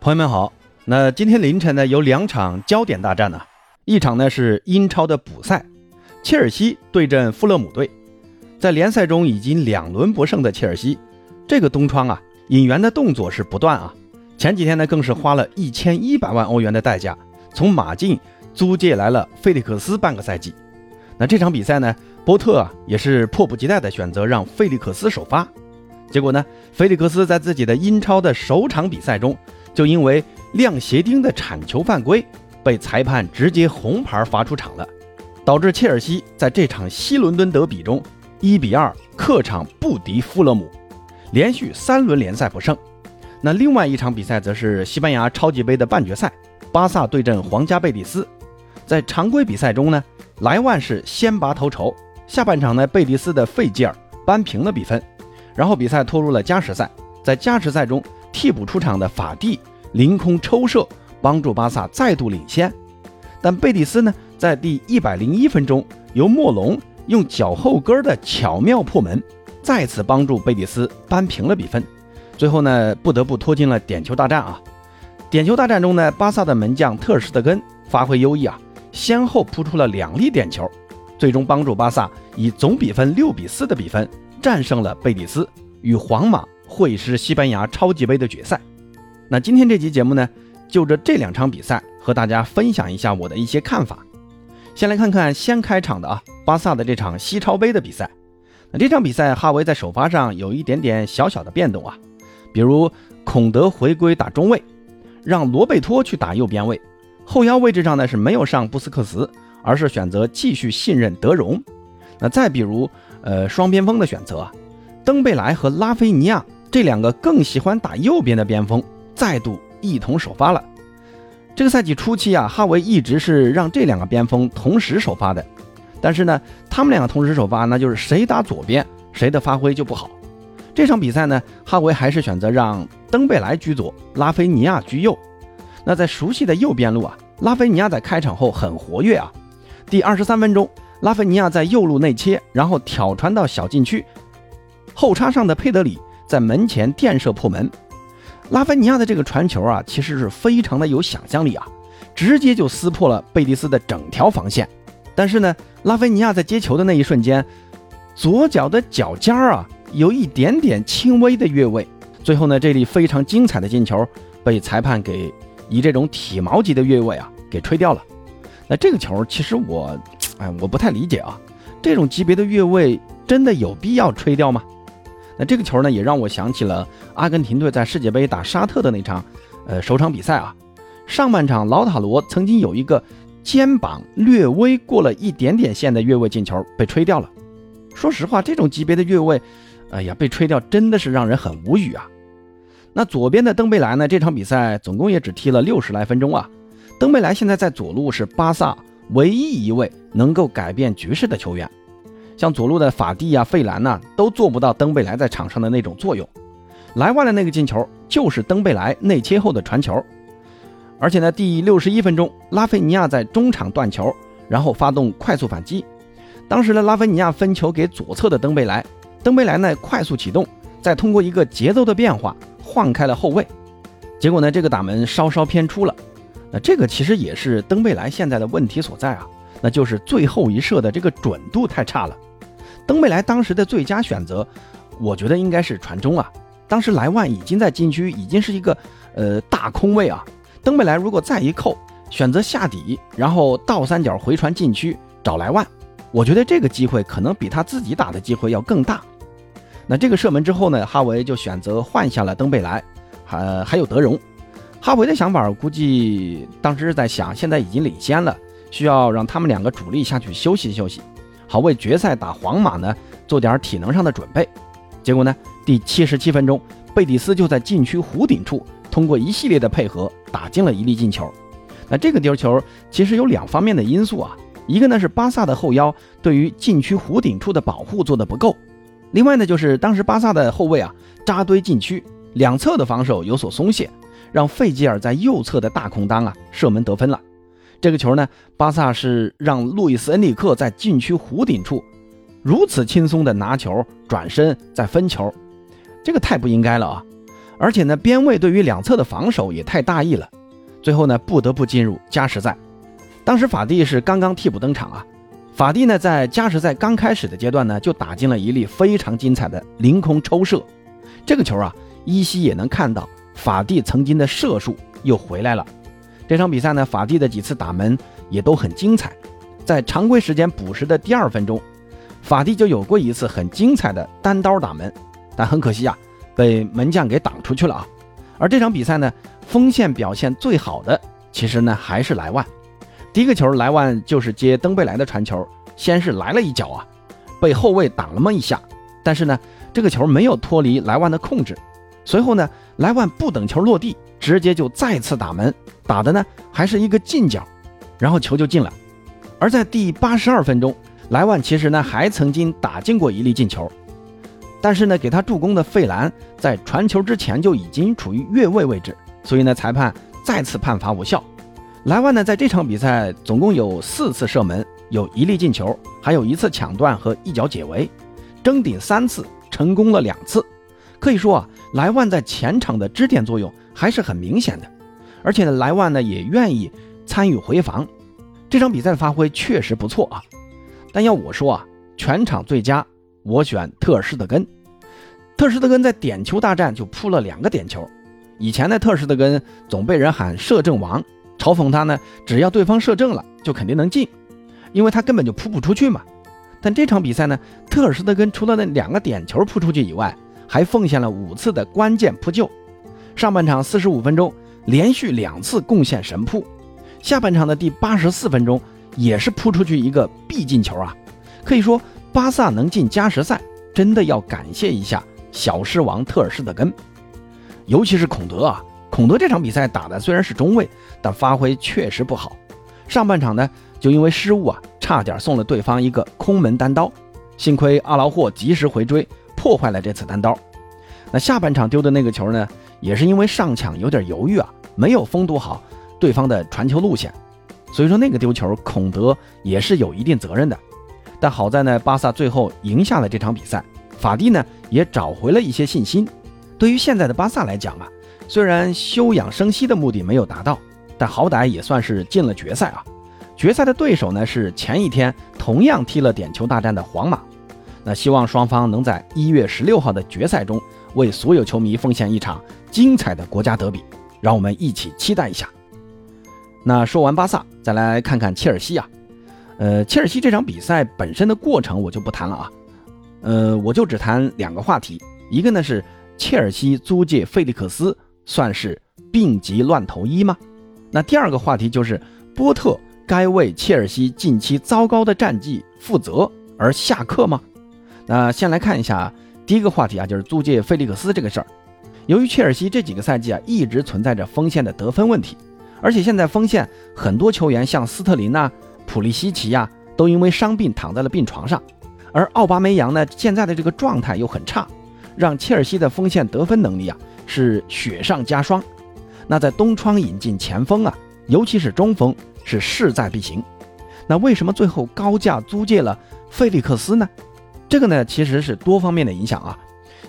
朋友们好，那今天凌晨呢有两场焦点大战呢，一场呢是英超的补赛，切尔西对阵富勒姆队，在联赛中已经两轮不胜的切尔西，这个冬窗啊引援的动作是不断啊，前几天呢更是花了一千一百万欧元的代价从马竞租借来了费利克斯半个赛季，那这场比赛呢波特啊也是迫不及待的选择让费利克斯首发，结果呢费利克斯在自己的英超的首场比赛中。就因为亮鞋钉的铲球犯规，被裁判直接红牌罚出场了，导致切尔西在这场西伦敦德比中一比二客场不敌富勒姆，连续三轮联赛不胜。那另外一场比赛则是西班牙超级杯的半决赛，巴萨对阵皇家贝蒂斯。在常规比赛中呢，莱万是先拔头筹，下半场呢，贝蒂斯的费吉尔扳平了比分，然后比赛拖入了加时赛，在加时赛中。替补出场的法蒂凌空抽射，帮助巴萨再度领先。但贝蒂斯呢，在第一百零一分钟，由莫龙用脚后跟的巧妙破门，再次帮助贝蒂斯扳平了比分。最后呢，不得不拖进了点球大战啊！点球大战中呢，巴萨的门将特尔施特根发挥优异啊，先后扑出了两粒点球，最终帮助巴萨以总比分六比四的比分战胜了贝蒂斯与皇马。会师西班牙超级杯的决赛。那今天这期节目呢，就着这两场比赛和大家分享一下我的一些看法。先来看看先开场的啊，巴萨的这场西超杯的比赛。那这场比赛哈维在首发上有一点点小小的变动啊，比如孔德回归打中卫，让罗贝托去打右边卫，后腰位置上呢是没有上布斯克茨，而是选择继续信任德容。那再比如呃双边锋的选择，登贝莱和拉菲尼亚。这两个更喜欢打右边的边锋再度一同首发了。这个赛季初期啊，哈维一直是让这两个边锋同时首发的。但是呢，他们两个同时首发，那就是谁打左边，谁的发挥就不好。这场比赛呢，哈维还是选择让登贝莱居左，拉菲尼亚居右。那在熟悉的右边路啊，拉菲尼亚在开场后很活跃啊。第二十三分钟，拉菲尼亚在右路内切，然后挑传到小禁区，后插上的佩德里。在门前垫射破门，拉菲尼亚的这个传球啊，其实是非常的有想象力啊，直接就撕破了贝蒂斯的整条防线。但是呢，拉菲尼亚在接球的那一瞬间，左脚的脚尖儿啊，有一点点轻微的越位。最后呢，这粒非常精彩的进球被裁判给以这种体毛级的越位啊给吹掉了。那这个球其实我，哎，我不太理解啊，这种级别的越位真的有必要吹掉吗？那这个球呢，也让我想起了阿根廷队在世界杯打沙特的那场，呃，首场比赛啊。上半场，劳塔罗曾经有一个肩膀略微过了一点点线的越位进球被吹掉了。说实话，这种级别的越位，哎呀，被吹掉真的是让人很无语啊。那左边的登贝莱呢？这场比赛总共也只踢了六十来分钟啊。登贝莱现在在左路是巴萨唯一一位能够改变局势的球员。像左路的法蒂啊、费兰呐，都做不到登贝莱在场上的那种作用。莱万的那个进球就是登贝莱内切后的传球，而且呢，第六十一分钟，拉菲尼亚在中场断球，然后发动快速反击。当时呢，拉菲尼亚分球给左侧的登贝莱，登贝莱呢快速启动，再通过一个节奏的变化晃开了后卫。结果呢，这个打门稍稍偏出了。那这个其实也是登贝莱现在的问题所在啊，那就是最后一射的这个准度太差了。登贝莱当时的最佳选择，我觉得应该是传中啊。当时莱万已经在禁区，已经是一个呃大空位啊。登贝莱如果再一扣，选择下底，然后倒三角回传禁区找莱万，我觉得这个机会可能比他自己打的机会要更大。那这个射门之后呢，哈维就选择换下了登贝莱，还还有德容。哈维的想法估计当时是在想，现在已经领先了，需要让他们两个主力下去休息休息。好为决赛打皇马呢做点体能上的准备，结果呢，第七十七分钟，贝蒂斯就在禁区弧顶处通过一系列的配合打进了一粒进球。那这个丢球其实有两方面的因素啊，一个呢是巴萨的后腰对于禁区弧顶处的保护做的不够，另外呢就是当时巴萨的后卫啊扎堆禁区，两侧的防守有所松懈，让费吉尔在右侧的大空当啊射门得分了。这个球呢，巴萨是让路易斯·恩里克在禁区弧顶处如此轻松的拿球、转身再分球，这个太不应该了啊！而且呢，边卫对于两侧的防守也太大意了，最后呢，不得不进入加时赛。当时法蒂是刚刚替补登场啊，法蒂呢在加时赛刚开始的阶段呢，就打进了一粒非常精彩的凌空抽射。这个球啊，依稀也能看到法蒂曾经的射术又回来了。这场比赛呢，法蒂的几次打门也都很精彩。在常规时间补时的第二分钟，法蒂就有过一次很精彩的单刀打门，但很可惜啊。被门将给挡出去了啊！而这场比赛呢，锋线表现最好的其实呢还是莱万。第一个球，莱万就是接登贝莱的传球，先是来了一脚啊，被后卫挡了么一下，但是呢，这个球没有脱离莱万的控制。随后呢，莱万不等球落地，直接就再次打门，打的呢还是一个近角，然后球就进了。而在第八十二分钟，莱万其实呢还曾经打进过一粒进球。但是呢，给他助攻的费兰在传球之前就已经处于越位位置，所以呢，裁判再次判罚无效。莱万呢，在这场比赛总共有四次射门，有一粒进球，还有一次抢断和一脚解围，争顶三次，成功了两次。可以说啊，莱万在前场的支点作用还是很明显的，而且呢，莱万呢也愿意参与回防。这场比赛的发挥确实不错啊，但要我说啊，全场最佳。我选特尔施特根，特尔施特根在点球大战就扑了两个点球。以前呢，特尔施特根总被人喊射正王，嘲讽他呢，只要对方射正了，就肯定能进，因为他根本就扑不出去嘛。但这场比赛呢，特尔施特根除了那两个点球扑出去以外，还奉献了五次的关键扑救。上半场四十五分钟连续两次贡献神扑，下半场的第八十四分钟也是扑出去一个必进球啊，可以说。巴萨能进加时赛，真的要感谢一下小狮王特尔施特根，尤其是孔德啊！孔德这场比赛打的虽然是中卫，但发挥确实不好。上半场呢，就因为失误啊，差点送了对方一个空门单刀，幸亏阿劳霍及时回追，破坏了这次单刀。那下半场丢的那个球呢，也是因为上抢有点犹豫啊，没有封堵好对方的传球路线，所以说那个丢球，孔德也是有一定责任的。但好在呢，巴萨最后赢下了这场比赛，法蒂呢也找回了一些信心。对于现在的巴萨来讲啊，虽然休养生息的目的没有达到，但好歹也算是进了决赛啊。决赛的对手呢是前一天同样踢了点球大战的皇马。那希望双方能在一月十六号的决赛中为所有球迷奉献一场精彩的国家德比，让我们一起期待一下。那说完巴萨，再来看看切尔西啊。呃，切尔西这场比赛本身的过程我就不谈了啊，呃，我就只谈两个话题，一个呢是切尔西租借费利克斯算是病急乱投医吗？那第二个话题就是波特该为切尔西近期糟糕的战绩负责而下课吗？那先来看一下第一个话题啊，就是租借费利克斯这个事儿。由于切尔西这几个赛季啊一直存在着锋线的得分问题，而且现在锋线很多球员像斯特林呐。普利西奇呀，都因为伤病躺在了病床上，而奥巴梅扬呢，现在的这个状态又很差，让切尔西的锋线得分能力啊是雪上加霜。那在东窗引进前锋啊，尤其是中锋是势在必行。那为什么最后高价租借了费利克斯呢？这个呢其实是多方面的影响啊。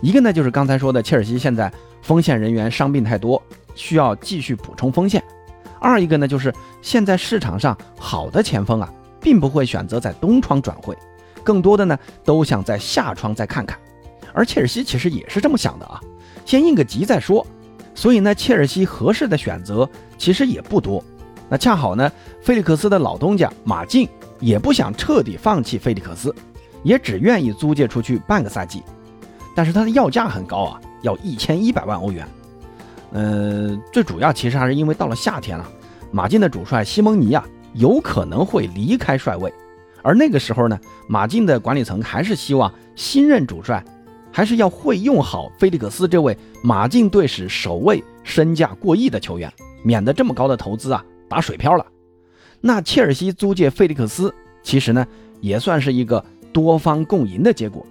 一个呢就是刚才说的，切尔西现在锋线人员伤病太多，需要继续补充锋线。二一个呢，就是现在市场上好的前锋啊，并不会选择在东窗转会，更多的呢都想在夏窗再看看。而切尔西其实也是这么想的啊，先应个急再说。所以呢，切尔西合适的选择其实也不多。那恰好呢，菲利克斯的老东家马竞也不想彻底放弃菲利克斯，也只愿意租借出去半个赛季。但是他的要价很高啊，要一千一百万欧元。呃，最主要其实还是因为到了夏天了，马竞的主帅西蒙尼啊有可能会离开帅位，而那个时候呢，马竞的管理层还是希望新任主帅还是要会用好菲利克斯这位马竞队史首位身价过亿的球员，免得这么高的投资啊打水漂了。那切尔西租借菲利克斯，其实呢也算是一个多方共赢的结果。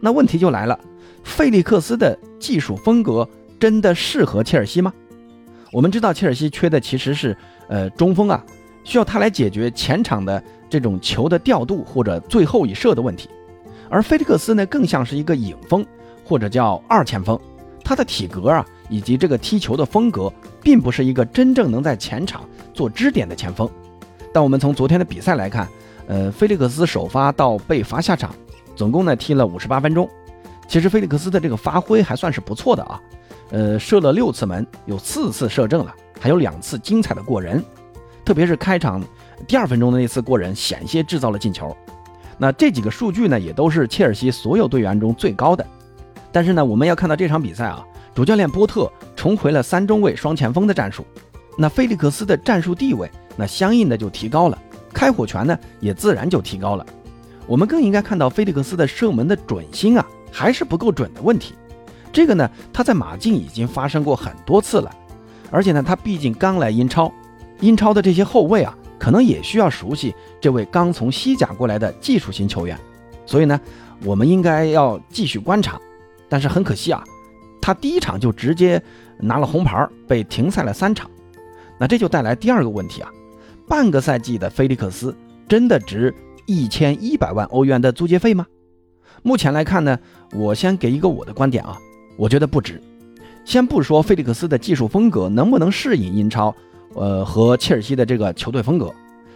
那问题就来了，费利克斯的技术风格。真的适合切尔西吗？我们知道切尔西缺的其实是呃中锋啊，需要他来解决前场的这种球的调度或者最后一射的问题。而菲利克斯呢，更像是一个影锋或者叫二前锋，他的体格啊以及这个踢球的风格，并不是一个真正能在前场做支点的前锋。但我们从昨天的比赛来看，呃，菲利克斯首发到被罚下场，总共呢踢了五十八分钟。其实菲利克斯的这个发挥还算是不错的啊，呃，射了六次门，有四次射正了，还有两次精彩的过人，特别是开场第二分钟的那次过人，险些制造了进球。那这几个数据呢，也都是切尔西所有队员中最高的。但是呢，我们要看到这场比赛啊，主教练波特重回了三中卫双前锋的战术，那菲利克斯的战术地位，那相应的就提高了，开火权呢也自然就提高了。我们更应该看到菲利克斯的射门的准心啊，还是不够准的问题。这个呢，他在马竞已经发生过很多次了，而且呢，他毕竟刚来英超，英超的这些后卫啊。可能也需要熟悉这位刚从西甲过来的技术型球员，所以呢，我们应该要继续观察。但是很可惜啊，他第一场就直接拿了红牌，被停赛了三场。那这就带来第二个问题啊：半个赛季的菲利克斯真的值一千一百万欧元的租借费吗？目前来看呢，我先给一个我的观点啊，我觉得不值。先不说菲利克斯的技术风格能不能适应英超。呃，和切尔西的这个球队风格，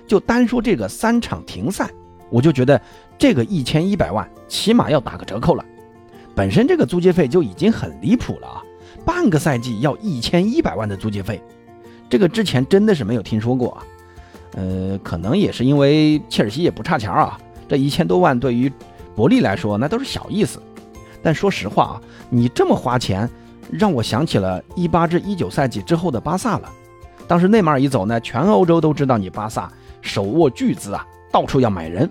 就单说这个三场停赛，我就觉得这个一千一百万起码要打个折扣了。本身这个租借费就已经很离谱了啊，半个赛季要一千一百万的租借费，这个之前真的是没有听说过啊。呃，可能也是因为切尔西也不差钱啊，这一千多万对于伯利来说那都是小意思。但说实话啊，你这么花钱，让我想起了一八至一九赛季之后的巴萨了。当时内马尔一走呢，全欧洲都知道你巴萨手握巨资啊，到处要买人，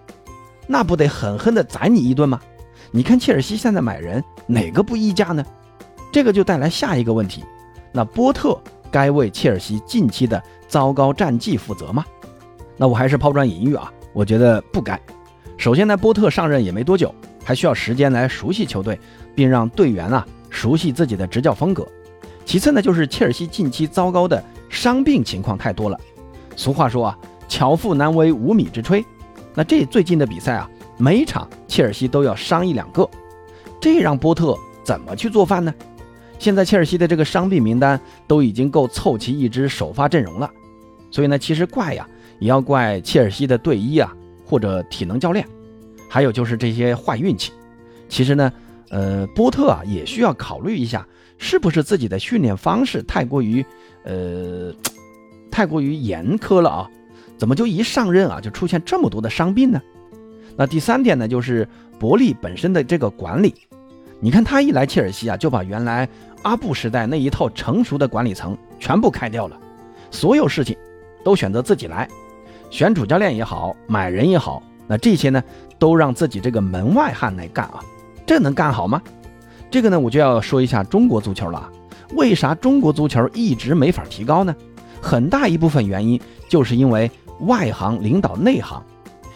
那不得狠狠地宰你一顿吗？你看切尔西现在买人哪个不溢价呢？这个就带来下一个问题，那波特该为切尔西近期的糟糕战绩负责吗？那我还是抛砖引玉啊，我觉得不该。首先呢，波特上任也没多久，还需要时间来熟悉球队，并让队员啊熟悉自己的执教风格。其次呢，就是切尔西近期糟糕的。伤病情况太多了，俗话说啊，巧妇难为无米之炊。那这最近的比赛啊，每场切尔西都要伤一两个，这让波特怎么去做饭呢？现在切尔西的这个伤病名单都已经够凑齐一支首发阵容了，所以呢，其实怪呀，也要怪切尔西的队医啊，或者体能教练，还有就是这些坏运气。其实呢，呃，波特啊，也需要考虑一下，是不是自己的训练方式太过于。呃，太过于严苛了啊！怎么就一上任啊就出现这么多的伤病呢？那第三点呢，就是伯利本身的这个管理。你看他一来切尔西啊，就把原来阿布时代那一套成熟的管理层全部开掉了，所有事情都选择自己来，选主教练也好，买人也好，那这些呢都让自己这个门外汉来干啊，这能干好吗？这个呢，我就要说一下中国足球了。为啥中国足球一直没法提高呢？很大一部分原因就是因为外行领导内行。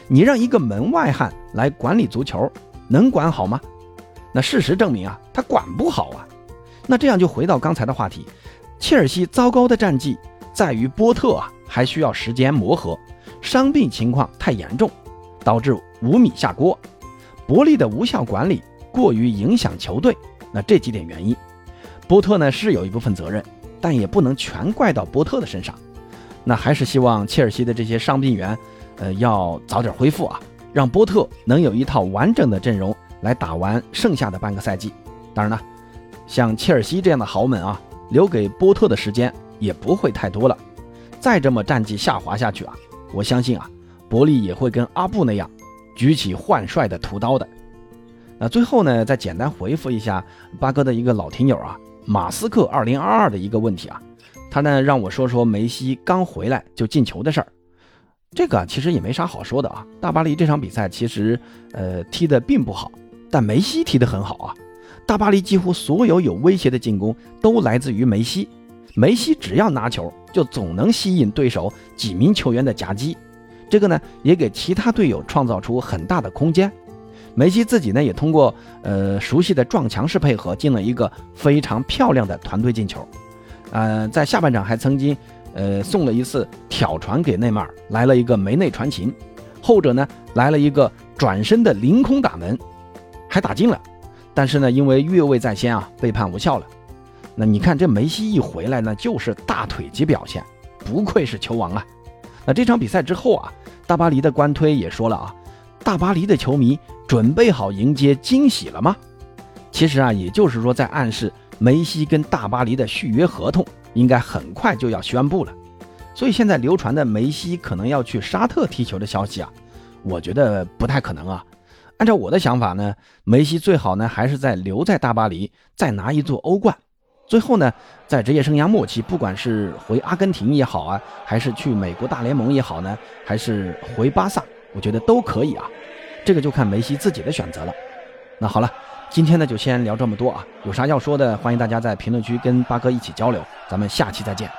你让一个门外汉来管理足球，能管好吗？那事实证明啊，他管不好啊。那这样就回到刚才的话题，切尔西糟糕的战绩在于波特啊还需要时间磨合，伤病情况太严重，导致无米下锅。伯利的无效管理过于影响球队，那这几点原因。波特呢是有一部分责任，但也不能全怪到波特的身上。那还是希望切尔西的这些伤病员，呃，要早点恢复啊，让波特能有一套完整的阵容来打完剩下的半个赛季。当然了，像切尔西这样的豪门啊，留给波特的时间也不会太多了。再这么战绩下滑下去啊，我相信啊，伯利也会跟阿布那样，举起换帅的屠刀的。那最后呢，再简单回复一下八哥的一个老听友啊。马斯克二零二二的一个问题啊，他呢让我说说梅西刚回来就进球的事儿。这个其实也没啥好说的啊。大巴黎这场比赛其实呃踢得并不好，但梅西踢得很好啊。大巴黎几乎所有有威胁的进攻都来自于梅西，梅西只要拿球就总能吸引对手几名球员的夹击，这个呢也给其他队友创造出很大的空间。梅西自己呢，也通过呃熟悉的撞墙式配合进了一个非常漂亮的团队进球，呃，在下半场还曾经呃送了一次挑传给内马尔，来了一个梅内传琴，后者呢来了一个转身的凌空打门，还打进了，但是呢因为越位在先啊被判无效了。那你看这梅西一回来呢，就是大腿级表现，不愧是球王啊。那这场比赛之后啊，大巴黎的官推也说了啊，大巴黎的球迷准备好迎接惊喜了吗？其实啊，也就是说在暗示梅西跟大巴黎的续约合同应该很快就要宣布了。所以现在流传的梅西可能要去沙特踢球的消息啊，我觉得不太可能啊。按照我的想法呢，梅西最好呢还是在留在大巴黎，再拿一座欧冠。最后呢，在职业生涯末期，不管是回阿根廷也好啊，还是去美国大联盟也好呢，还是回巴萨，我觉得都可以啊。这个就看梅西自己的选择了。那好了，今天呢就先聊这么多啊。有啥要说的，欢迎大家在评论区跟八哥一起交流。咱们下期再见。